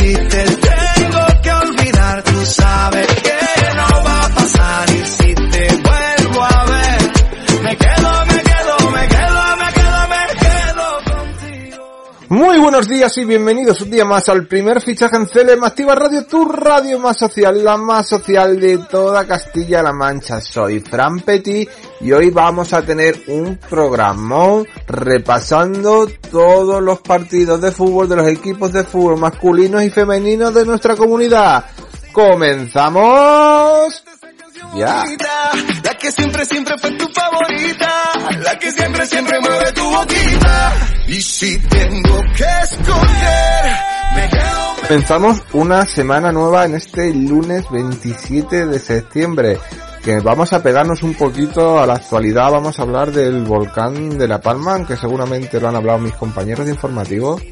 Y si te Muy buenos días y bienvenidos un día más al primer fichaje en CLM Activa Radio, tu radio más social, la más social de toda Castilla-La Mancha. Soy Fran Petit y hoy vamos a tener un programón repasando todos los partidos de fútbol de los equipos de fútbol masculinos y femeninos de nuestra comunidad. ¡Comenzamos! Ya. La que siempre, siempre fue tu favorita. La que siempre, siempre mueve tu boquita. Y si tengo que escoger, me quedo, me Comenzamos una semana nueva en este lunes 27 de septiembre, que vamos a pegarnos un poquito a la actualidad, vamos a hablar del volcán de La Palma, que seguramente lo han hablado mis compañeros de informativos,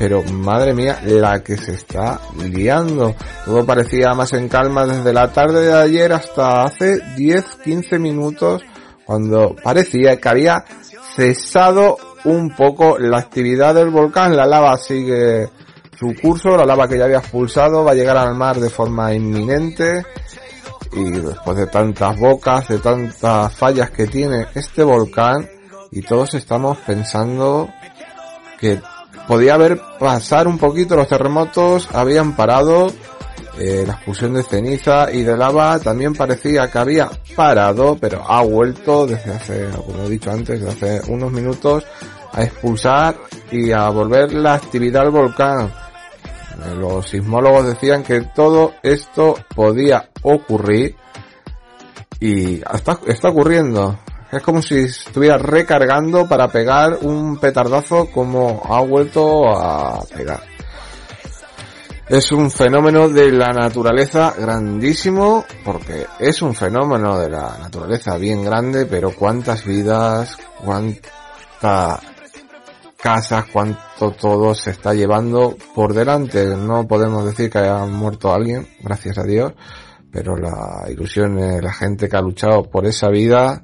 pero madre mía, la que se está liando. Todo parecía más en calma desde la tarde de ayer hasta hace 10-15 minutos, cuando parecía que había cesado un poco la actividad del volcán, la lava sigue su curso, la lava que ya había expulsado va a llegar al mar de forma inminente y después de tantas bocas, de tantas fallas que tiene este volcán y todos estamos pensando que podía haber pasar un poquito los terremotos, habían parado, eh, la expulsión de ceniza y de lava también parecía que había parado, pero ha vuelto desde hace, como he dicho antes, desde hace unos minutos a expulsar y a volver la actividad al volcán. Eh, Los sismólogos decían que todo esto podía ocurrir y está, está ocurriendo. Es como si estuviera recargando para pegar un petardazo como ha vuelto a pegar. Es un fenómeno de la naturaleza grandísimo, porque es un fenómeno de la naturaleza bien grande, pero cuántas vidas, cuántas casas, cuánto todo se está llevando por delante. No podemos decir que haya muerto alguien, gracias a Dios, pero la ilusión de la gente que ha luchado por esa vida,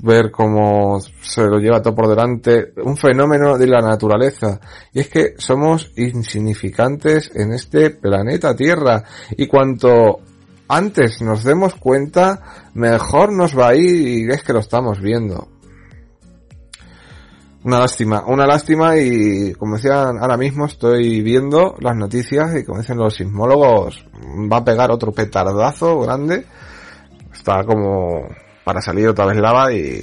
ver cómo se lo lleva todo por delante, un fenómeno de la naturaleza. Y es que somos insignificantes en este planeta Tierra. Y cuanto antes nos demos cuenta, mejor nos va a ir y es que lo estamos viendo. Una lástima, una lástima y como decían ahora mismo estoy viendo las noticias y como dicen los sismólogos va a pegar otro petardazo grande. Está como para salir otra vez lava y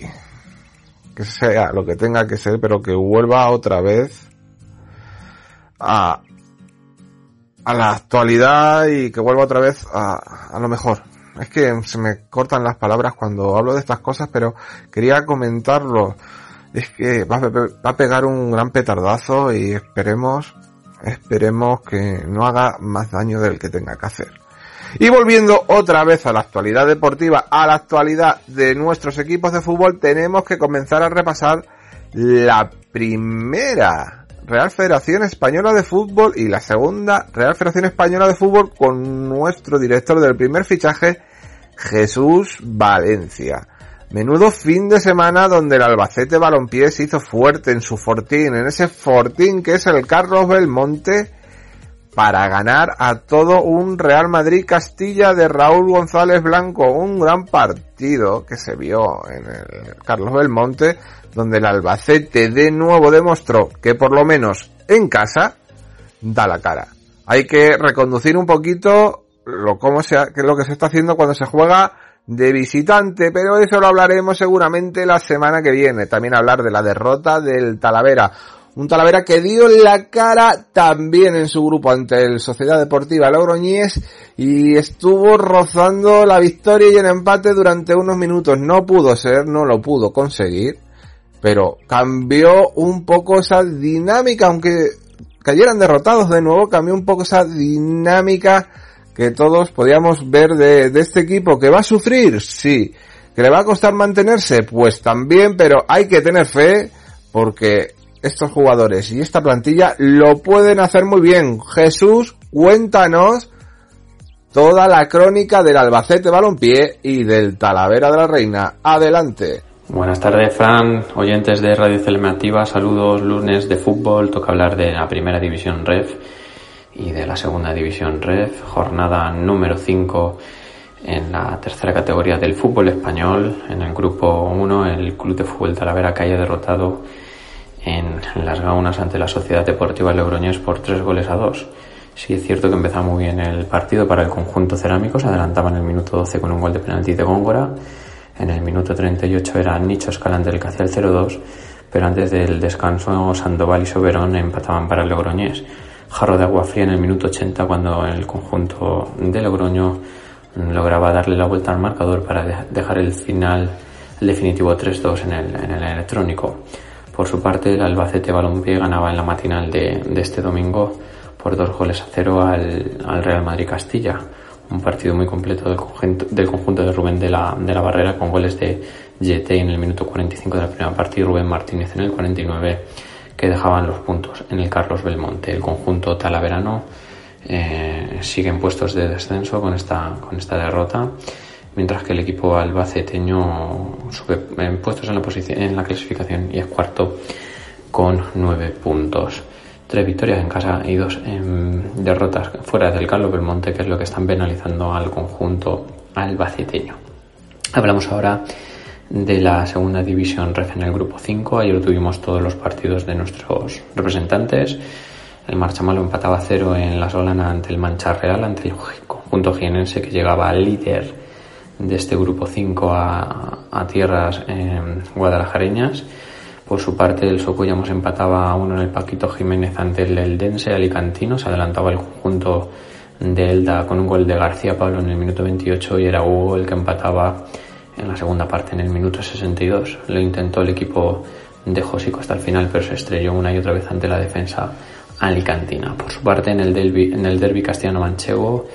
que sea lo que tenga que ser pero que vuelva otra vez a, a la actualidad y que vuelva otra vez a, a lo mejor. Es que se me cortan las palabras cuando hablo de estas cosas pero quería comentarlo es que va a, va a pegar un gran petardazo y esperemos, esperemos que no haga más daño del que tenga que hacer. Y volviendo otra vez a la actualidad deportiva, a la actualidad de nuestros equipos de fútbol, tenemos que comenzar a repasar la primera Real Federación Española de Fútbol y la segunda Real Federación Española de Fútbol con nuestro director del primer fichaje, Jesús Valencia. Menudo fin de semana donde el Albacete Balompié se hizo fuerte en su fortín, en ese fortín que es el Carlos Belmonte, para ganar a todo un Real Madrid Castilla de Raúl González Blanco. Un gran partido que se vio en el Carlos Belmonte, donde el Albacete de nuevo demostró que por lo menos en casa da la cara. Hay que reconducir un poquito lo, cómo se, lo que se está haciendo cuando se juega de visitante, pero eso lo hablaremos seguramente la semana que viene. También hablar de la derrota del Talavera. Un Talavera que dio la cara también en su grupo ante el Sociedad Deportiva Logroñés y estuvo rozando la victoria y el empate durante unos minutos. No pudo ser, no lo pudo conseguir, pero cambió un poco esa dinámica, aunque cayeran derrotados de nuevo, cambió un poco esa dinámica que todos podíamos ver de, de este equipo que va a sufrir, sí. ¿Que le va a costar mantenerse? Pues también, pero hay que tener fe porque estos jugadores y esta plantilla lo pueden hacer muy bien. Jesús, cuéntanos toda la crónica del Albacete Balompié y del Talavera de la Reina. Adelante. Buenas tardes, Fran, oyentes de Radio Celemativa, saludos, lunes de fútbol, toca hablar de la primera división REF y de la segunda división REF, jornada número 5 en la tercera categoría del fútbol español, en el grupo 1, el Club de Fútbol Talavera que haya derrotado en las gaunas ante la Sociedad Deportiva Logroñés por tres goles a dos. Sí es cierto que empezaba muy bien el partido para el conjunto cerámico, se adelantaba en el minuto 12 con un gol de penalti de Góngora, en el minuto 38 era Nicho Escalante el que hacía el 0-2, pero antes del descanso Sandoval y Soberón empataban para el Logroñés. Jarro de agua fría en el minuto 80 cuando el conjunto de Logroño lograba darle la vuelta al marcador para dejar el final el definitivo 3-2 en el, en el electrónico. Por su parte, el Albacete Balompié ganaba en la matinal de, este domingo por dos goles a cero al, Real Madrid Castilla. Un partido muy completo del conjunto, del conjunto de Rubén de la, de la Barrera con goles de GT en el minuto 45 de la primera parte y Rubén Martínez en el 49 que dejaban los puntos en el Carlos Belmonte. El conjunto talaverano eh, sigue en puestos de descenso con esta, con esta derrota mientras que el equipo albaceteño sube en puestos en la, posición, en la clasificación y es cuarto con nueve puntos. Tres victorias en casa y dos derrotas fuera del Carlos Belmonte, que es lo que están penalizando al conjunto albaceteño. Hablamos ahora de la segunda división ref en el grupo 5. Ayer tuvimos todos los partidos de nuestros representantes. El Marchamalo empataba cero en la Solana ante el Mancha Real, ante el conjunto jienense que llegaba al líder de este grupo 5 a, tierras guadalajareñas. Por su parte, el Socuyamos empataba a uno en el Paquito Jiménez ante el Eldense Alicantino. Se adelantaba el conjunto de Elda con un gol de García Pablo en el minuto 28 y era Hugo el que empataba en la segunda parte en el minuto 62. Lo intentó el equipo de Josico hasta el final, pero se estrelló una y otra vez ante la defensa alicantina. Por su parte, en el derby, en el derby castellano-manchego,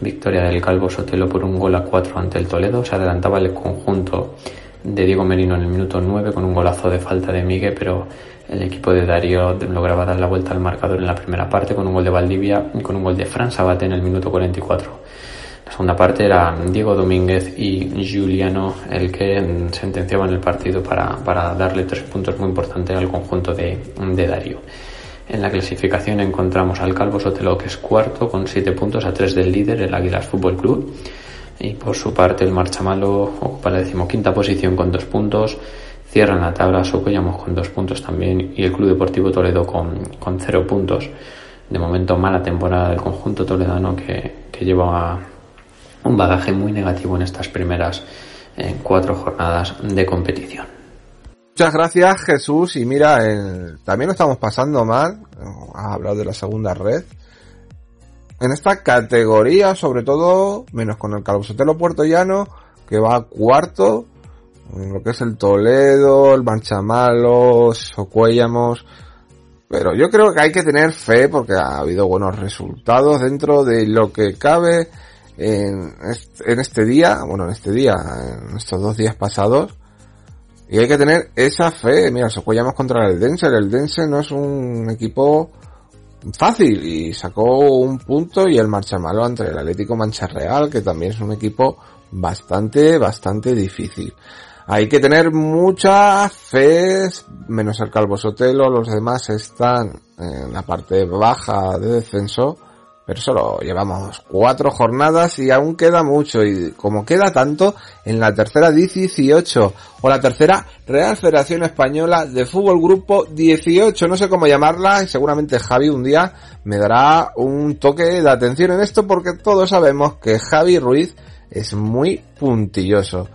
Victoria del Calvo Sotelo por un gol a 4 ante el Toledo. Se adelantaba el conjunto de Diego Merino en el minuto 9 con un golazo de falta de Miguel, pero el equipo de Darío lograba dar la vuelta al marcador en la primera parte con un gol de Valdivia y con un gol de Fran Sabate en el minuto 44. La segunda parte era Diego Domínguez y Juliano el que sentenciaban el partido para, para darle tres puntos muy importantes al conjunto de, de Darío. En la clasificación encontramos al Calvo Sotelo, que es cuarto, con siete puntos a tres del líder, el Águilas Fútbol Club. Y por su parte, el Marchamalo ocupa la decimoquinta posición con dos puntos. Cierran la tabla Socollamos con dos puntos también y el Club Deportivo Toledo con, con cero puntos. De momento, mala temporada del conjunto toledano que, que lleva un bagaje muy negativo en estas primeras eh, cuatro jornadas de competición. Muchas gracias Jesús. Y mira, también lo estamos pasando mal, has hablado de la segunda red. En esta categoría, sobre todo, menos con el Calvosotelo Puerto Llano, que va cuarto, lo que es el Toledo, el Manchamalos, Socuéllamos, pero yo creo que hay que tener fe porque ha habido buenos resultados dentro de lo que cabe en este, en este día, bueno, en este día, en estos dos días pasados, y hay que tener esa fe. Mira, Socollamos contra el Dense. El Dense no es un equipo fácil y sacó un punto y el marcha malo ante el Atlético Mancha Real, que también es un equipo bastante, bastante difícil. Hay que tener mucha fe, menos el Calvo Sotelo, los demás están en la parte baja de descenso, pero solo llevamos cuatro jornadas y aún queda mucho y como queda tanto en la tercera 18 o la tercera Real Federación Española de Fútbol Grupo 18, no sé cómo llamarla y seguramente Javi un día me dará un toque de atención en esto porque todos sabemos que Javi Ruiz es muy puntilloso.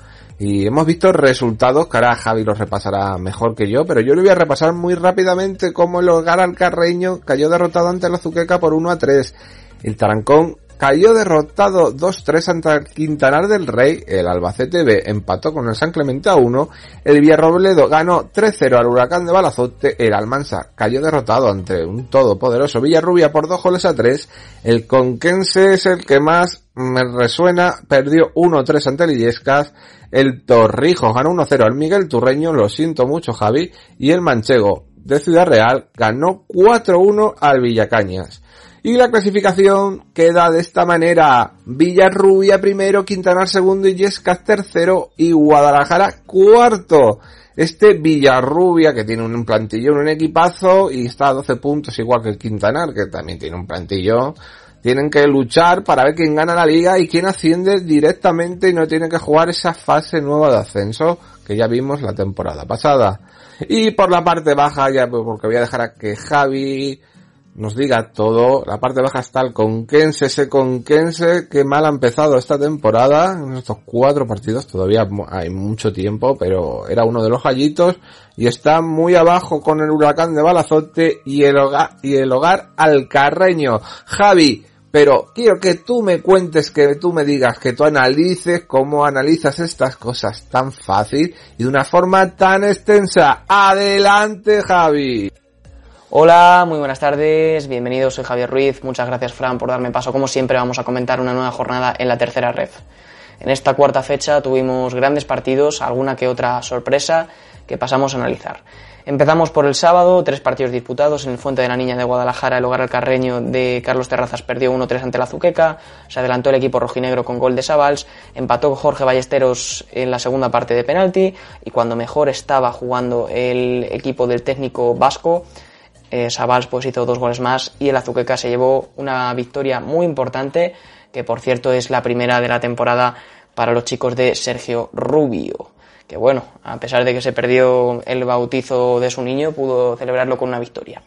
Y hemos visto resultados que ahora Javi los repasará mejor que yo, pero yo le voy a repasar muy rápidamente cómo el hogar al Carreño cayó derrotado ante la Azuqueca por 1 a 3. El Tarancón cayó derrotado 2-3 ante Quintanar del Rey, el Albacete B empató con el San Clemente a 1, el Villarrobledo ganó 3-0 al Huracán de Balazote, el Almansa cayó derrotado ante un todopoderoso Villarrubia por 2 goles a 3, el Conquense es el que más me resuena, perdió 1-3 ante el Illescas, el Torrijos ganó 1-0 al Miguel Turreño, lo siento mucho Javi, y el Manchego de Ciudad Real ganó 4-1 al Villacañas. Y la clasificación queda de esta manera. Villarrubia primero, Quintanar segundo y Yescas tercero y Guadalajara cuarto. Este Villarrubia que tiene un plantillo, un equipazo y está a 12 puntos igual que el Quintanar que también tiene un plantillo. Tienen que luchar para ver quién gana la liga y quién asciende directamente y no tiene que jugar esa fase nueva de ascenso que ya vimos la temporada pasada. Y por la parte baja, ya porque voy a dejar a que Javi nos diga todo. La parte baja está el Conquense, ese Conquense que mal ha empezado esta temporada, en estos cuatro partidos, todavía hay mucho tiempo, pero era uno de los gallitos y está muy abajo con el huracán de Balazote y el hogar, y el hogar alcarreño. Javi, pero quiero que tú me cuentes, que tú me digas, que tú analices cómo analizas estas cosas tan fácil y de una forma tan extensa. Adelante, Javi. Hola, muy buenas tardes, bienvenidos, soy Javier Ruiz, muchas gracias Fran por darme paso, como siempre vamos a comentar una nueva jornada en la tercera red. En esta cuarta fecha tuvimos grandes partidos, alguna que otra sorpresa que pasamos a analizar. Empezamos por el sábado, tres partidos disputados en el Fuente de la Niña de Guadalajara, el hogar al Carreño de Carlos Terrazas perdió 1-3 ante la Zuqueca, se adelantó el equipo rojinegro con gol de Sabals, empató Jorge Ballesteros en la segunda parte de penalti y cuando mejor estaba jugando el equipo del técnico vasco, eh, Sabals pues hizo dos goles más y el Azuqueca se llevó una victoria muy importante que por cierto es la primera de la temporada para los chicos de Sergio Rubio que bueno, a pesar de que se perdió el bautizo de su niño, pudo celebrarlo con una victoria.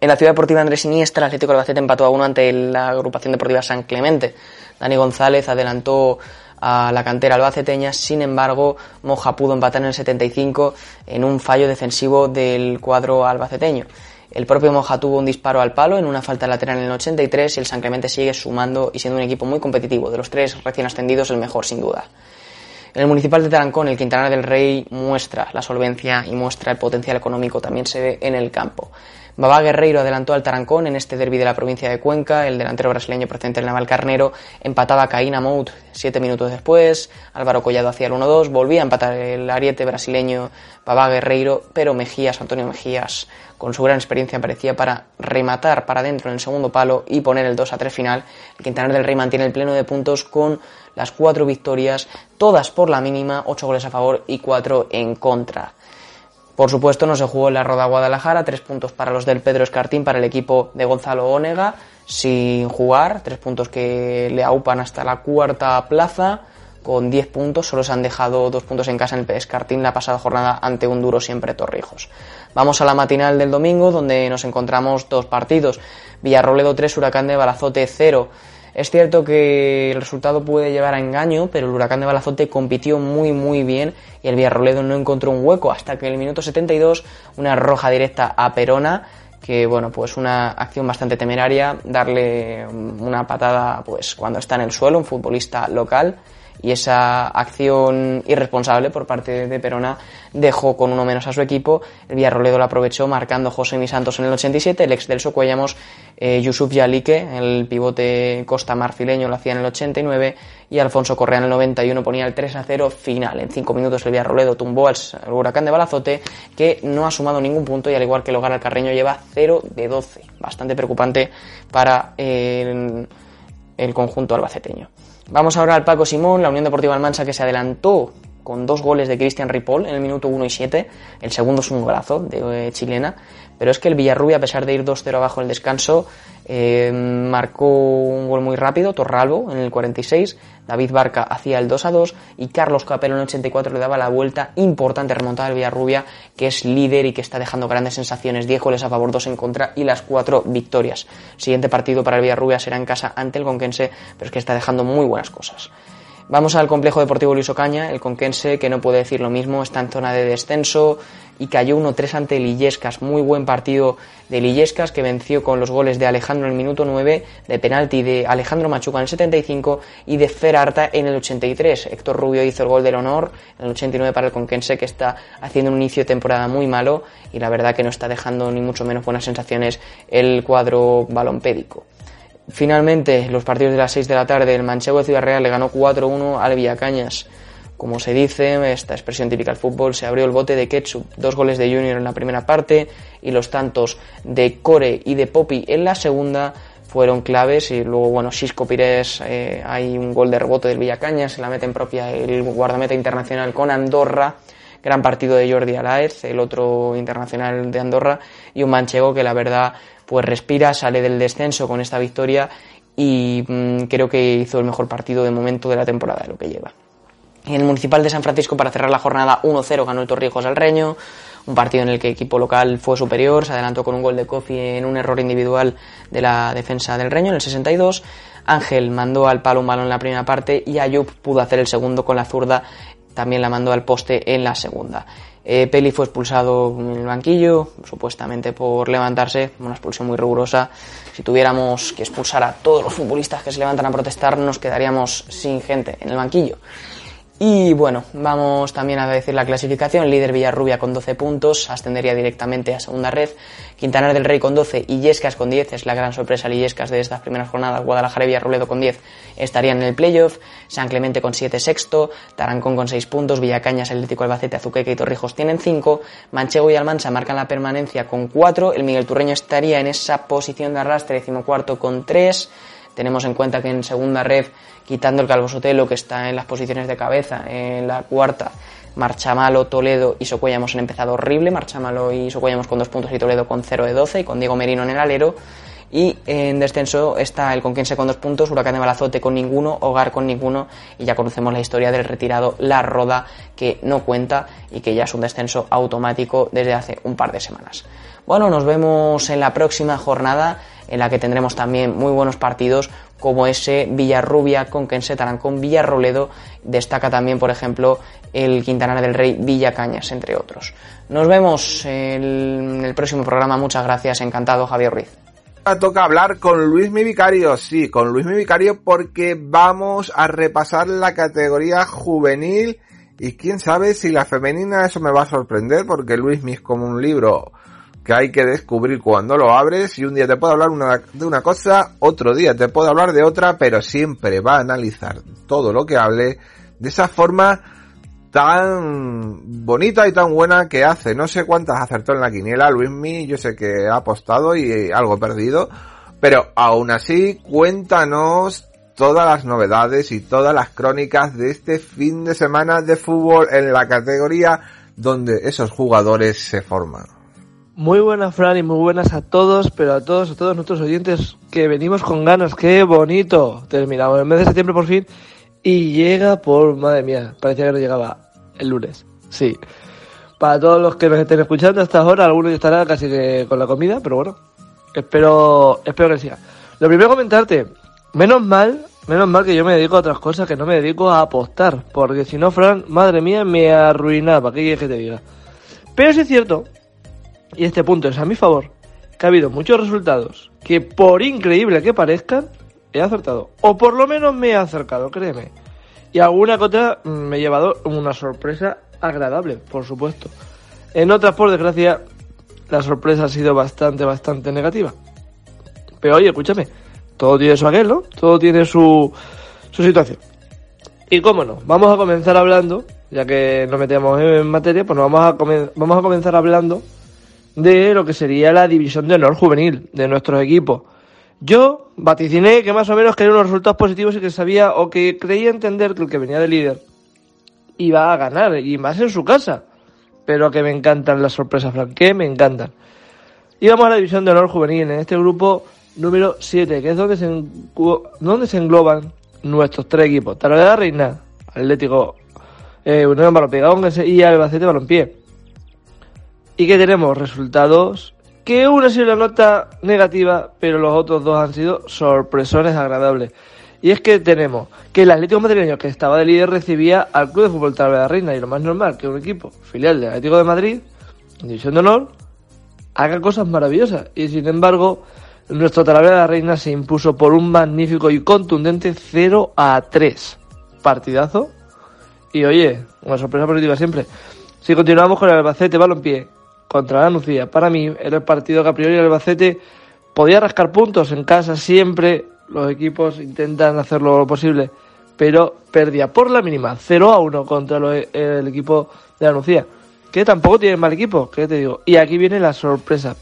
En la ciudad deportiva Andrés Iniestra, el Atlético de Albacete empató a uno ante la agrupación deportiva San Clemente. Dani González adelantó a la cantera albaceteña, sin embargo, Moja pudo empatar en el 75 en un fallo defensivo del cuadro albaceteño. El propio Moja tuvo un disparo al palo en una falta lateral en el 83 y el San Clemente sigue sumando y siendo un equipo muy competitivo. De los tres recién ascendidos, el mejor sin duda. En el municipal de Tarancón, el Quintana del Rey muestra la solvencia y muestra el potencial económico, también se ve en el campo. Babá Guerreiro adelantó al Tarancón en este derby de la provincia de Cuenca. El delantero brasileño procedente del Naval Carnero empataba a Caína Mout siete minutos después. Álvaro Collado hacía el 1-2. Volvía a empatar el ariete brasileño Babá Guerreiro, pero Mejías, Antonio Mejías, con su gran experiencia, parecía para rematar para adentro en el segundo palo y poner el 2-3 final. El Quintana del Rey mantiene el pleno de puntos con las cuatro victorias, todas por la mínima, ocho goles a favor y cuatro en contra. Por supuesto, no se jugó en la Roda Guadalajara, tres puntos para los del Pedro Escartín, para el equipo de Gonzalo Ónega, sin jugar, tres puntos que le aupan hasta la cuarta plaza, con 10 puntos, solo se han dejado dos puntos en casa en el Escartín la pasada jornada ante un duro siempre Torrijos. Vamos a la matinal del domingo, donde nos encontramos dos partidos, Villarroledo 3, Huracán de Balazote 0. Es cierto que el resultado puede llevar a engaño, pero el Huracán de Balazote compitió muy muy bien y el Villarroledo no encontró un hueco hasta que en el minuto 72 una roja directa a Perona que bueno, pues una acción bastante temeraria, darle una patada pues cuando está en el suelo, un futbolista local y esa acción irresponsable por parte de Perona dejó con uno menos a su equipo. El Villarroledo lo aprovechó marcando José Mi Santos en el 87, el ex del Socuellamos eh, Yusuf Yalique, el pivote costa marfileño, lo hacía en el 89 y Alfonso Correa en el 91 ponía el 3 a 0 final. En 5 minutos el Villarroledo tumbó al, huracán de Balazote que no ha sumado ningún punto y al igual que el hogar al Carreño lleva 0 de 12. Bastante preocupante para el, el conjunto albaceteño. Vamos ahora al Paco Simón, la Unión Deportiva Almansa que se adelantó con dos goles de Cristian Ripoll en el minuto 1 y 7. El segundo es un golazo de eh, chilena. Pero es que el Villarrubia, a pesar de ir 2-0 abajo en el descanso, eh, marcó un gol muy rápido, Torralbo en el 46, David Barca hacía el 2-2 y Carlos Capello en el 84 le daba la vuelta importante remontada al Villarrubia, que es líder y que está dejando grandes sensaciones, 10 goles a favor, 2 en contra y las 4 victorias. Siguiente partido para el Villarrubia será en casa ante el Conquense, pero es que está dejando muy buenas cosas. Vamos al complejo deportivo Luis Ocaña, el conquense, que no puede decir lo mismo, está en zona de descenso y cayó 1-3 ante Lillescas. Muy buen partido de Lillescas que venció con los goles de Alejandro en el minuto 9, de penalti de Alejandro Machuca en el 75 y de Fer Arta en el 83. Héctor Rubio hizo el gol del honor en el 89 para el conquense que está haciendo un inicio de temporada muy malo y la verdad que no está dejando ni mucho menos buenas sensaciones el cuadro balompédico. Finalmente, los partidos de las 6 de la tarde, el Manchego de Ciudad Real le ganó 4-1 al Villacañas. Como se dice, esta expresión típica del fútbol, se abrió el bote de ketchup. Dos goles de Junior en la primera parte y los tantos de Core y de Poppy en la segunda fueron claves y luego, bueno, Xisco Pires, eh, hay un gol de rebote del Villacañas, se la mete en propia el guardameta internacional con Andorra, gran partido de Jordi Alaez, el otro internacional de Andorra, y un manchego que la verdad pues respira, sale del descenso con esta victoria y mm, creo que hizo el mejor partido de momento de la temporada lo que lleva. En el Municipal de San Francisco para cerrar la jornada 1-0 ganó el Torrijos al Reño, un partido en el que el equipo local fue superior, se adelantó con un gol de Kofi en un error individual de la defensa del Reño en el 62. Ángel mandó al palo un balón en la primera parte y Ayub pudo hacer el segundo con la zurda, también la mandó al poste en la segunda. Eh, Peli fue expulsado en el banquillo, supuestamente por levantarse, una expulsión muy rigurosa. Si tuviéramos que expulsar a todos los futbolistas que se levantan a protestar, nos quedaríamos sin gente en el banquillo. Y bueno, vamos también a decir la clasificación. Líder Villarrubia con 12 puntos, ascendería directamente a segunda red. Quintanar del Rey con 12 y Yescas con 10, es la gran sorpresa Yescas de estas primeras jornadas. Guadalajara y Villarroledo con 10 estarían en el playoff. San Clemente con 7 sexto, Tarancón con 6 puntos, Villacañas, Atlético Albacete, Azuqueca y Torrijos tienen 5, Manchego y Almansa marcan la permanencia con 4, el Miguel Turreño estaría en esa posición de arrastre decimocuarto con 3. Tenemos en cuenta que en segunda red, quitando el Calvo Sotelo, que está en las posiciones de cabeza, en la cuarta, Marchamalo, Toledo y Socuellamos han empezado horrible. Marchamalo y Socuellamos con dos puntos y Toledo con 0 de 12 y con Diego Merino en el alero. Y en descenso está el Conquense con dos puntos, Huracán de Balazote con ninguno, Hogar con ninguno. Y ya conocemos la historia del retirado La Roda, que no cuenta y que ya es un descenso automático desde hace un par de semanas. Bueno, nos vemos en la próxima jornada en la que tendremos también muy buenos partidos como ese Villarrubia con Kense con Villarroledo. Destaca también, por ejemplo, el Quintana del Rey Villacañas, entre otros. Nos vemos en el próximo programa. Muchas gracias. Encantado, Javier Ruiz. Toca hablar con Luis Mi Vicario, sí, con Luis Mi Vicario porque vamos a repasar la categoría juvenil y quién sabe si la femenina eso me va a sorprender porque Luis Mi es como un libro que hay que descubrir cuando lo abres y un día te puedo hablar de una cosa, otro día te puedo hablar de otra, pero siempre va a analizar todo lo que hable de esa forma tan bonita y tan buena que hace. No sé cuántas acertó en la quiniela Luismi, yo sé que ha apostado y algo perdido, pero aún así cuéntanos todas las novedades y todas las crónicas de este fin de semana de fútbol en la categoría donde esos jugadores se forman. Muy buenas, Fran, y muy buenas a todos, pero a todos, a todos nuestros oyentes que venimos con ganas. ¡Qué bonito! Terminamos el mes de septiembre por fin y llega por, madre mía, parecía que no llegaba el lunes. Sí. Para todos los que nos estén escuchando hasta ahora, algunos ya estarán casi que con la comida, pero bueno, espero, espero que siga. Lo primero comentarte, menos mal, menos mal que yo me dedico a otras cosas, que no me dedico a apostar, porque si no, Fran, madre mía, me arruinaba, ¿qué quieres que te diga? Pero sí es cierto y este punto es a mi favor, que ha habido muchos resultados que por increíble que parezcan, he acertado. O por lo menos me he acercado, créeme. Y alguna cosa me he llevado una sorpresa agradable, por supuesto. En otras, por desgracia, la sorpresa ha sido bastante, bastante negativa. Pero oye, escúchame, todo tiene su aquel, ¿no? Todo tiene su, su situación. Y cómo no, vamos a comenzar hablando, ya que nos metemos en materia, pues vamos a, vamos a comenzar hablando de lo que sería la división de honor juvenil de nuestros equipos. Yo vaticiné que más o menos quería unos resultados positivos y que sabía o que creía entender que el que venía de líder iba a ganar y más en su casa. Pero que me encantan las sorpresas, Frank, que me encantan. Y vamos a la división de honor juvenil, en este grupo número 7, que es donde se, donde se engloban nuestros tres equipos. Talavera Reina, Atlético, eh, Unión Balompié y Albacete Balompié. Y que tenemos resultados que una ha sido la nota negativa, pero los otros dos han sido sorpresones agradables. Y es que tenemos que el Atlético Madrileño, que estaba de líder, recibía al Club de Fútbol Talavera Reina, y lo más normal que un equipo filial del Atlético de Madrid, en División de Honor, haga cosas maravillosas. Y sin embargo, nuestro Talavera de Reina se impuso por un magnífico y contundente 0 a 3. Partidazo. Y oye, una sorpresa positiva siempre. Si continuamos con el Albacete Balompié contra la Nucía, para mí era el partido que a priori Albacete podía rascar puntos en casa siempre. Los equipos intentan hacer lo posible, pero perdía por la mínima 0 a 1 contra el equipo de la que tampoco tiene mal equipo, que te digo. Y aquí viene la sorpresa.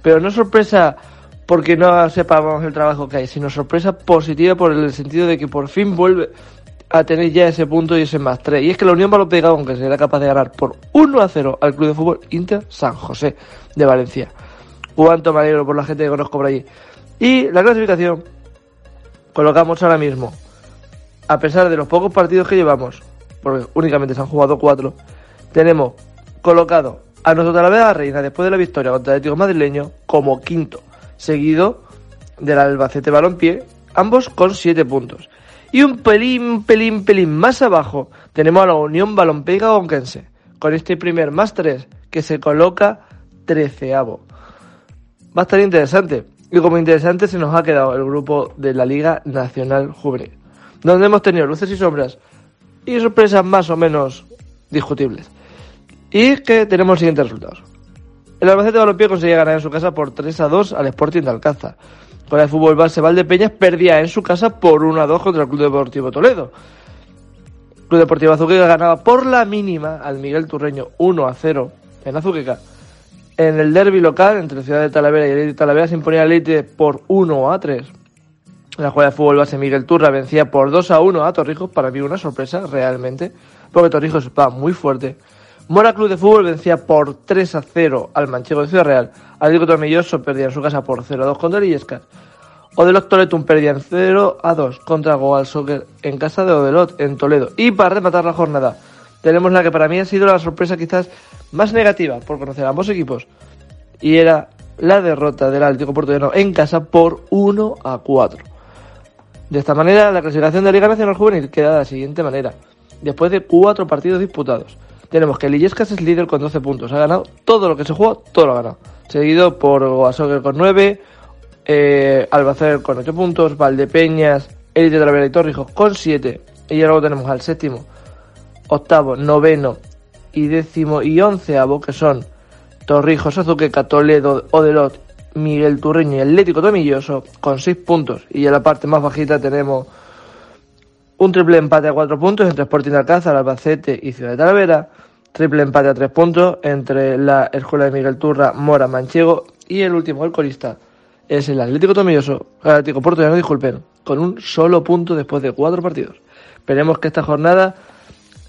Pero no sorpresa porque no sepamos el trabajo que hay, sino sorpresa positiva por el sentido de que por fin vuelve a tener ya ese punto y ese más 3. Y es que la Unión Balompié aunque será capaz de ganar por 1 a 0 al Club de Fútbol Inter San José de Valencia. Cuánto me alegro por la gente que conozco por allí. Y la clasificación colocamos ahora mismo, a pesar de los pocos partidos que llevamos, porque únicamente se han jugado 4, tenemos colocado a nuestro Talavera Reina después de la victoria contra el Atlético Madrileño como quinto, seguido del Albacete Balompié, ambos con 7 puntos. Y un pelín, pelín, pelín más abajo tenemos a la Unión Balompié Gaonquense, con este primer más 3 que se coloca treceavo. Va a estar interesante. Y como interesante se nos ha quedado el grupo de la Liga Nacional Juvenil, donde hemos tenido luces y sombras y sorpresas más o menos discutibles. Y que tenemos los siguientes resultados. El Albacete Balompié conseguía ganar en su casa por 3 a 2 al Sporting de Alcázar. Con el fútbol base Valdepeñas perdía en su casa por 1 a 2 contra el Club Deportivo Toledo. Club Deportivo Azuqueca ganaba por la mínima al Miguel Turreño 1 a 0 en Azuqueca. En el derby local entre Ciudad de Talavera y Elite Talavera se imponía el Elite por 1 a 3. En la jugada de fútbol base Miguel Turra vencía por 2 a 1 a Torrijos, para mí una sorpresa realmente, porque Torrijos va muy fuerte. Mora Club de Fútbol vencía por 3 a 0 al Manchego de Ciudad Real. Atlético Tornilloso perdía en su casa por 0 a 2 contra el Illescas. Odelot Toletum perdía en 0 a 2 contra Goal Soccer en casa de Odelot en Toledo. Y para rematar la jornada, tenemos la que para mí ha sido la sorpresa quizás más negativa por conocer a ambos equipos. Y era la derrota del Atlético Portugués en casa por 1 a 4. De esta manera, la clasificación de Liga Nacional Juvenil queda de la siguiente manera. Después de cuatro partidos disputados, tenemos que el Illescas es líder con 12 puntos. Ha ganado todo lo que se jugó, todo lo ha ganado. Seguido por Goasoccer con 9, eh, Albacete con 8 puntos, Valdepeñas, Elite Travera y Torrijos con 7. Y luego tenemos al séptimo, octavo, noveno y décimo y onceavo, que son Torrijos, Azuqueca, Toledo, Odelot, Miguel Turreño y Atlético Tomilloso con 6 puntos. Y en la parte más bajita tenemos un triple empate a 4 puntos entre Sporting Alcázar, Albacete y Ciudad de Talavera. Triple empate a 3 puntos entre la Escuela de Miguel Turra, Mora, Manchego. Y el último, el colista, es el Atlético Tomilloso, Atlético Portugués, disculpen, con un solo punto después de 4 partidos. Esperemos que esta jornada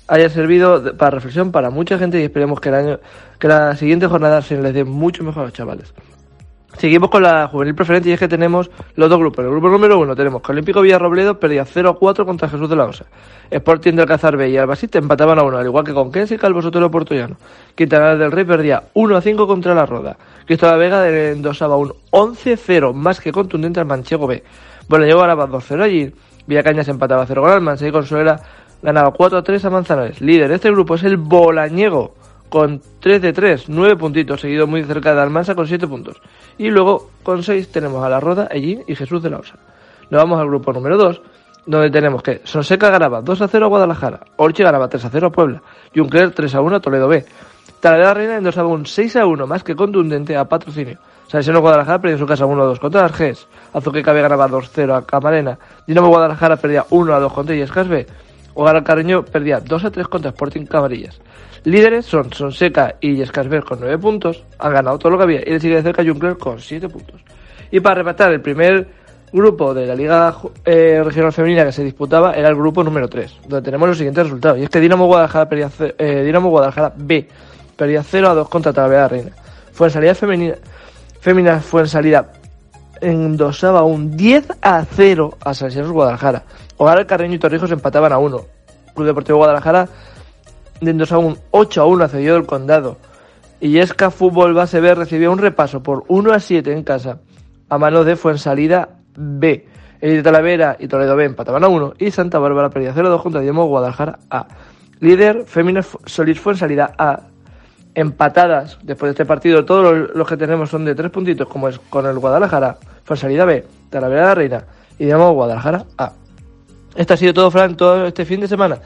haya servido para reflexión para mucha gente y esperemos que el año que la siguiente jornada se les dé mucho mejor a los chavales. Seguimos con la juvenil preferente y es que tenemos los dos grupos. El grupo número uno tenemos que Olímpico Villarrobledo perdía 0 a 4 contra Jesús de la Osa. Sporting del Alcázar B y Albacete empataban a 1, al igual que con Kensi y Calvo Sotelo Portollano. Quintana del Rey perdía 1 a 5 contra la Roda. Cristóbal Vega endosaba un 11-0 más que contundente al Manchego B. Bueno, llegó ganaba 2-0 allí. Villacañas empataba 0 con Almansa y Consuela ganaba 4 a 3 a Manzanares. Líder de este grupo es el Bolañego con 3 de 3, 9 puntitos, seguido muy cerca de Almansa con 7 puntos. Y luego con 6 tenemos a La Roda, Ellín y Jesús de la Osa. Nos vamos al grupo número 2, donde tenemos que Sonseca ganaba 2 a 0 a Guadalajara, Orche ganaba 3 a 0 a Puebla, Juncler 3 a 1 a Toledo B. Talavera Reina endosaba un 6 a 1 más que contundente a Patrocinio. Salesiano Guadalajara perdió su casa 1 a 2 contra Argés. Azuqueca B ganaba 2 a 0 a Camarena. Dinamo Guadalajara perdía 1 a 2 contra Illescas B. Hogar Carreño perdía 2 a 3 contra Sporting Camarillas. Líderes son Sonseca y B con 9 puntos. Han ganado todo lo que había. Y le sigue de cerca Juncler con 7 puntos. Y para rematar el primer grupo de la Liga eh, Regional Femenina que se disputaba era el grupo número 3, donde tenemos los siguientes resultados. Y es que Dinamo Guadalajara, perdía, eh, Dinamo Guadalajara B perdía 0 a 2 contra Talavera Reina. Fue en salida femenina. Féminas fue en salida endosaba un 10 a 0 a Salesianos Guadalajara. Hogar el Carreño y Torrijos empataban a 1. Club Deportivo Guadalajara de endosaba un 8 a 1 a Cedido del Condado. Y Esca Fútbol Base B recibió un repaso por 1 a 7 en casa a mano de Fuensalida B. El de Talavera y Toledo B empataban a 1 y Santa Bárbara perdía 0-2 contra Diemo Guadalajara A. Líder, Féminas Solís Fuensalida A empatadas después de este partido. Todos los, que tenemos son de tres puntitos, como es con el Guadalajara, Salida B, Talavera la Reina y digamos Guadalajara A. Esto ha sido todo, Fran, todo este fin de semana.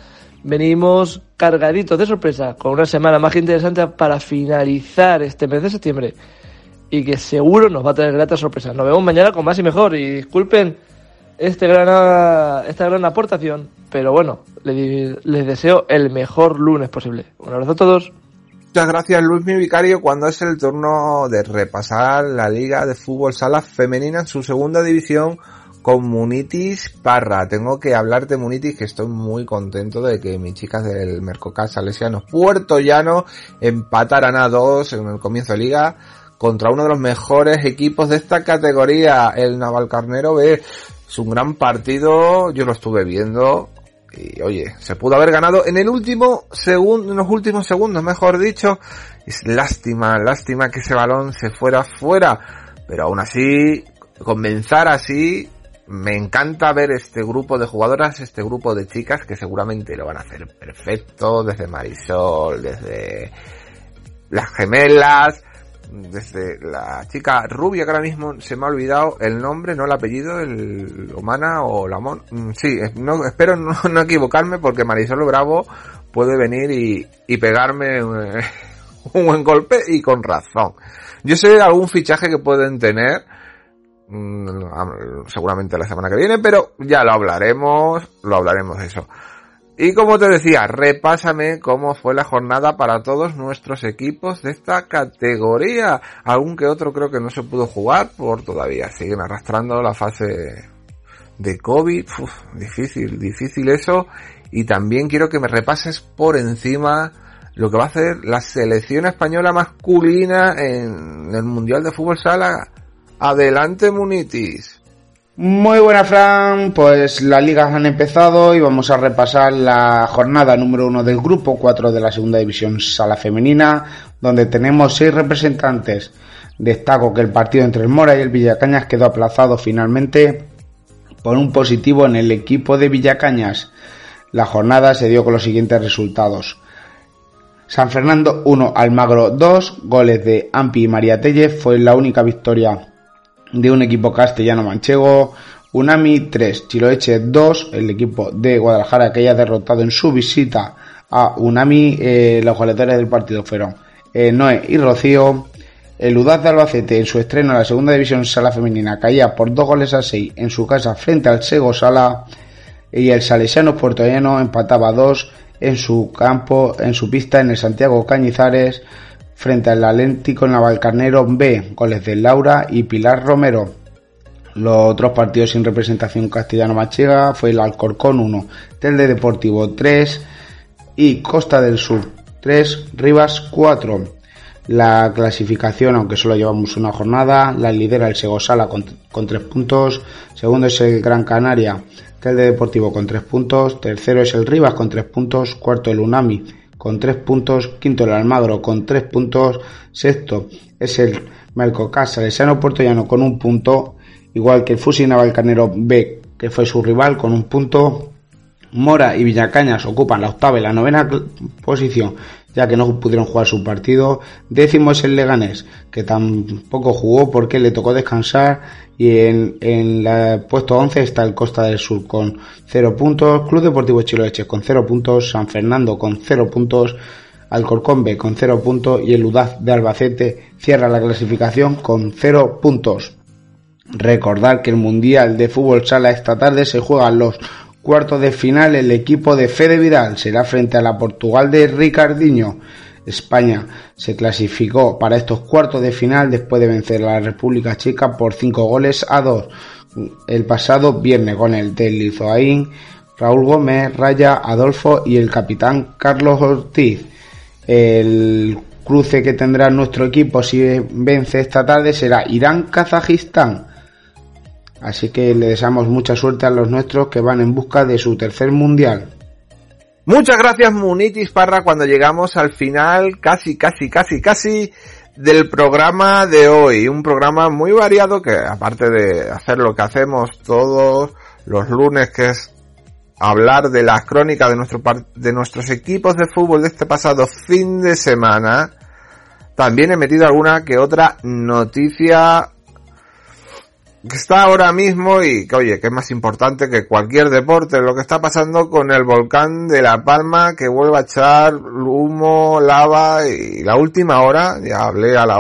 Venimos cargaditos de sorpresa, con una semana más interesante para finalizar este mes de septiembre y que seguro nos va a tener gratas sorpresas. Nos vemos mañana con más y mejor y disculpen este gran, esta gran aportación, pero bueno, les, les deseo el mejor lunes posible. Un abrazo a todos. Muchas gracias Luis mi vicario cuando es el turno de repasar la liga de fútbol sala femenina en su segunda división con Munitis Parra. Tengo que hablar de Munitis que estoy muy contento de que mis chicas del Mercocas Salesianos Puerto Llano empataran a dos en el comienzo de liga contra uno de los mejores equipos de esta categoría, el Navalcarnero B. Es un gran partido, yo lo estuve viendo, y oye, se pudo haber ganado en el último segundo, en los últimos segundos, mejor dicho. Es lástima, lástima que ese balón se fuera fuera. Pero aún así, comenzar así, me encanta ver este grupo de jugadoras, este grupo de chicas que seguramente lo van a hacer perfecto, desde Marisol, desde las gemelas, desde la chica rubia que ahora mismo se me ha olvidado el nombre, no el apellido, el Humana o Lamón. Mm, sí, no, espero no, equivocarme porque Marisol Bravo puede venir y, y pegarme un, buen golpe y con razón. Yo sé algún fichaje que pueden tener, seguramente la semana que viene, pero ya lo hablaremos, lo hablaremos eso. Y como te decía, repásame cómo fue la jornada para todos nuestros equipos de esta categoría. Algún que otro creo que no se pudo jugar por todavía siguen arrastrando la fase de COVID. difícil, difícil eso. Y también quiero que me repases por encima lo que va a hacer la selección española masculina en el Mundial de Fútbol Sala. Adelante, Munitis. Muy buena, Fran. Pues las ligas han empezado y vamos a repasar la jornada número uno del grupo 4 de la segunda división sala femenina, donde tenemos seis representantes. Destaco que el partido entre el Mora y el Villacañas quedó aplazado finalmente por un positivo en el equipo de Villacañas. La jornada se dio con los siguientes resultados. San Fernando 1, Almagro 2, goles de Ampi y María Tellez fue la única victoria de un equipo castellano manchego. Unami 3, Chiloeche 2, el equipo de Guadalajara que haya derrotado en su visita a Unami. Eh, los goleadores del partido fueron eh, Noé y Rocío. El Udaz de Albacete en su estreno en la segunda división sala femenina caía por dos goles a 6 en su casa frente al Sego Sala y el Salesiano Puertollano empataba 2 en su campo, en su pista en el Santiago Cañizares frente al Atlético Navalcarnero B, goles de Laura y Pilar Romero. Los otros partidos sin representación castellano-machega fue el Alcorcón 1, Telde Deportivo 3 y Costa del Sur 3, Rivas 4. La clasificación, aunque solo llevamos una jornada, la lidera el Segosala con, con 3 puntos, segundo es el Gran Canaria, Telde Deportivo con 3 puntos, tercero es el Rivas con 3 puntos, cuarto el Unami con 3 puntos, quinto el Almagro con 3 puntos, sexto es el Melcocas Salesiano Puertollano con un punto, igual que el Fusi Navalcarnero B, que fue su rival con un punto. Mora y Villacañas ocupan la octava y la novena posición, ya que no pudieron jugar su partido. Décimo es el Leganés, que tampoco jugó porque le tocó descansar y en, el puesto 11 está el Costa del Sur con 0 puntos, Club Deportivo Chiloeches con 0 puntos, San Fernando con 0 puntos, Alcorcón B con 0 puntos y el Udaz de Albacete cierra la clasificación con 0 puntos. Recordar que el Mundial de Fútbol Sala esta tarde se juegan los cuartos de final el equipo de Fede Vidal será frente a la Portugal de Ricardiño España se clasificó para estos cuartos de final después de vencer a la República Checa por 5 goles a 2 el pasado viernes con el del Lizoaín, Raúl Gómez, Raya, Adolfo y el capitán Carlos Ortiz. El cruce que tendrá nuestro equipo si vence esta tarde será Irán-Kazajistán. Así que le deseamos mucha suerte a los nuestros que van en busca de su tercer mundial. Muchas gracias Munitis Parra cuando llegamos al final, casi, casi, casi, casi del programa de hoy. Un programa muy variado que aparte de hacer lo que hacemos todos los lunes, que es hablar de las crónicas de, nuestro, de nuestros equipos de fútbol de este pasado fin de semana, también he metido alguna que otra noticia que está ahora mismo y que oye, que es más importante que cualquier deporte, lo que está pasando con el volcán de La Palma que vuelve a echar humo, lava y la última hora, ya hablé a la,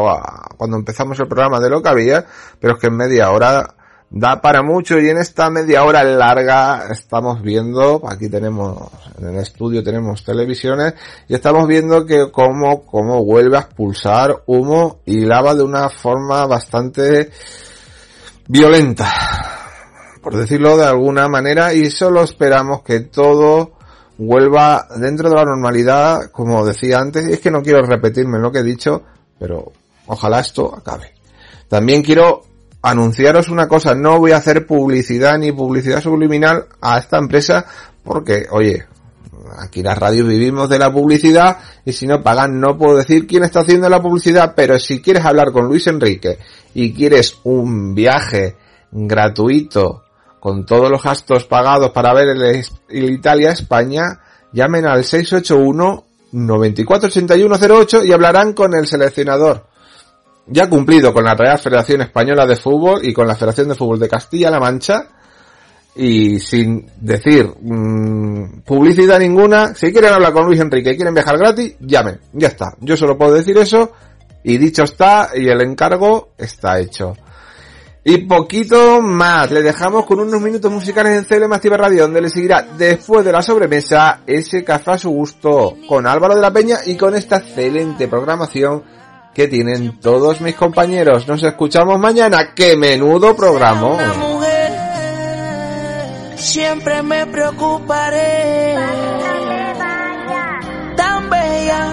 cuando empezamos el programa de lo que había, pero es que en media hora da para mucho y en esta media hora larga estamos viendo, aquí tenemos, en el estudio tenemos televisiones y estamos viendo que cómo, cómo vuelve a expulsar humo y lava de una forma bastante violenta, por decirlo de alguna manera, y solo esperamos que todo vuelva dentro de la normalidad, como decía antes, es que no quiero repetirme lo que he dicho, pero ojalá esto acabe. También quiero anunciaros una cosa, no voy a hacer publicidad ni publicidad subliminal a esta empresa porque, oye, aquí en la radio vivimos de la publicidad y si no pagan no puedo decir quién está haciendo la publicidad, pero si quieres hablar con Luis Enrique y quieres un viaje gratuito con todos los gastos pagados para ver el, Italia-España, llamen al 681 948108 y hablarán con el seleccionador. Ya cumplido con la Real Federación Española de Fútbol y con la Federación de Fútbol de Castilla-La Mancha, y sin decir mmm, publicidad ninguna, si quieren hablar con Luis Enrique y quieren viajar gratis, llamen, ya está. Yo solo puedo decir eso y dicho está y el encargo está hecho. Y poquito más, le dejamos con unos minutos musicales en CLM Activa Radio, donde le seguirá después de la sobremesa ese café a su gusto con Álvaro de la Peña y con esta excelente programación que tienen todos mis compañeros. Nos escuchamos mañana. ¡Qué menudo programa! Siempre me preocuparé. Tan bella,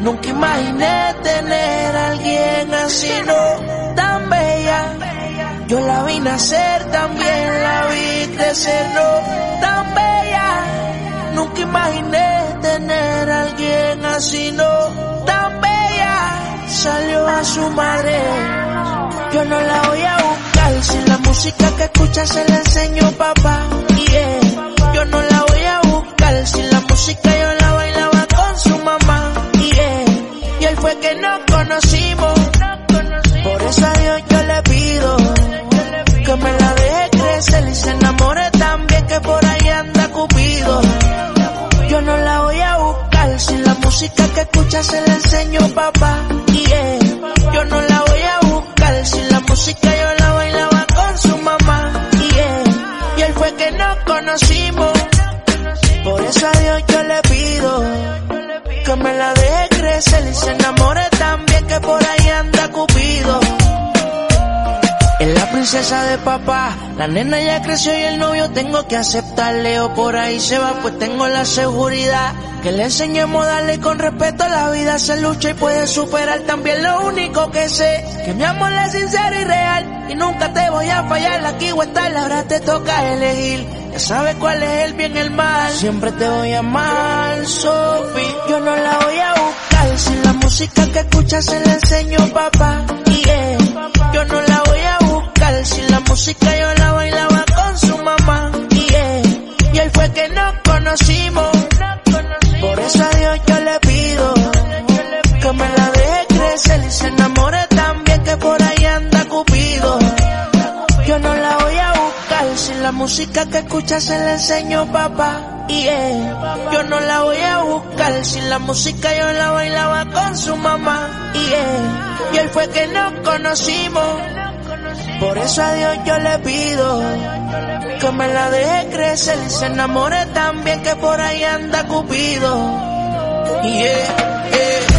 nunca imaginé tener a alguien así, no, tan bella. Yo la vi nacer, también la vi crecer, no, tan bella. Nunca imaginé tener a alguien así, no, tan bella. Salió a su madre, yo no la voy a buscar, si la música que escucha se la enseño papá. Yeah. Yo no la voy a buscar, si la música yo la bailaba con su mamá. Yeah. Y él fue que nos conocimos, por eso a Dios yo le pido que me la deje crecer y se enamore también que por ahí anda Cupido. Yo no la voy a buscar, si la música que escucha se la enseño papá. Se enamore también que por ahí anda Cupido. Es la princesa de papá, la nena ya creció y el novio tengo que aceptarle o por ahí se va pues tengo la seguridad que le enseñemos a darle con respeto a la vida se lucha y puede superar. También lo único que sé que mi amor es sincero y real y nunca te voy a fallar. Aquí o estar ahora te toca elegir ya sabes cuál es el bien y el mal. Siempre te voy a amar Sophie. Yo no la voy a buscar. Si la música que escuchas se la enseño papá yeah. yo no la voy a buscar. Si la música yo la bailaba con su mamá yeah. y él fue que nos conocimos. Por eso a Dios yo le pido que me la deje crecer. Y se la música que escucha se la enseño papá. Yeah. Yo no la voy a buscar si la música yo la bailaba con su mamá. Yeah. Y él fue que nos conocimos. Por eso a Dios yo le pido que me la deje crecer y se enamore también que por ahí anda Cupido. Yeah, yeah.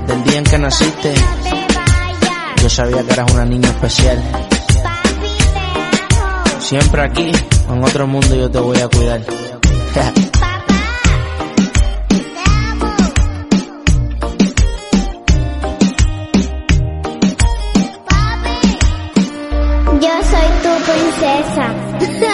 Desde el día en que naciste, yo sabía que eras una niña especial. Siempre aquí, en otro mundo yo te voy a cuidar. Yo soy tu princesa.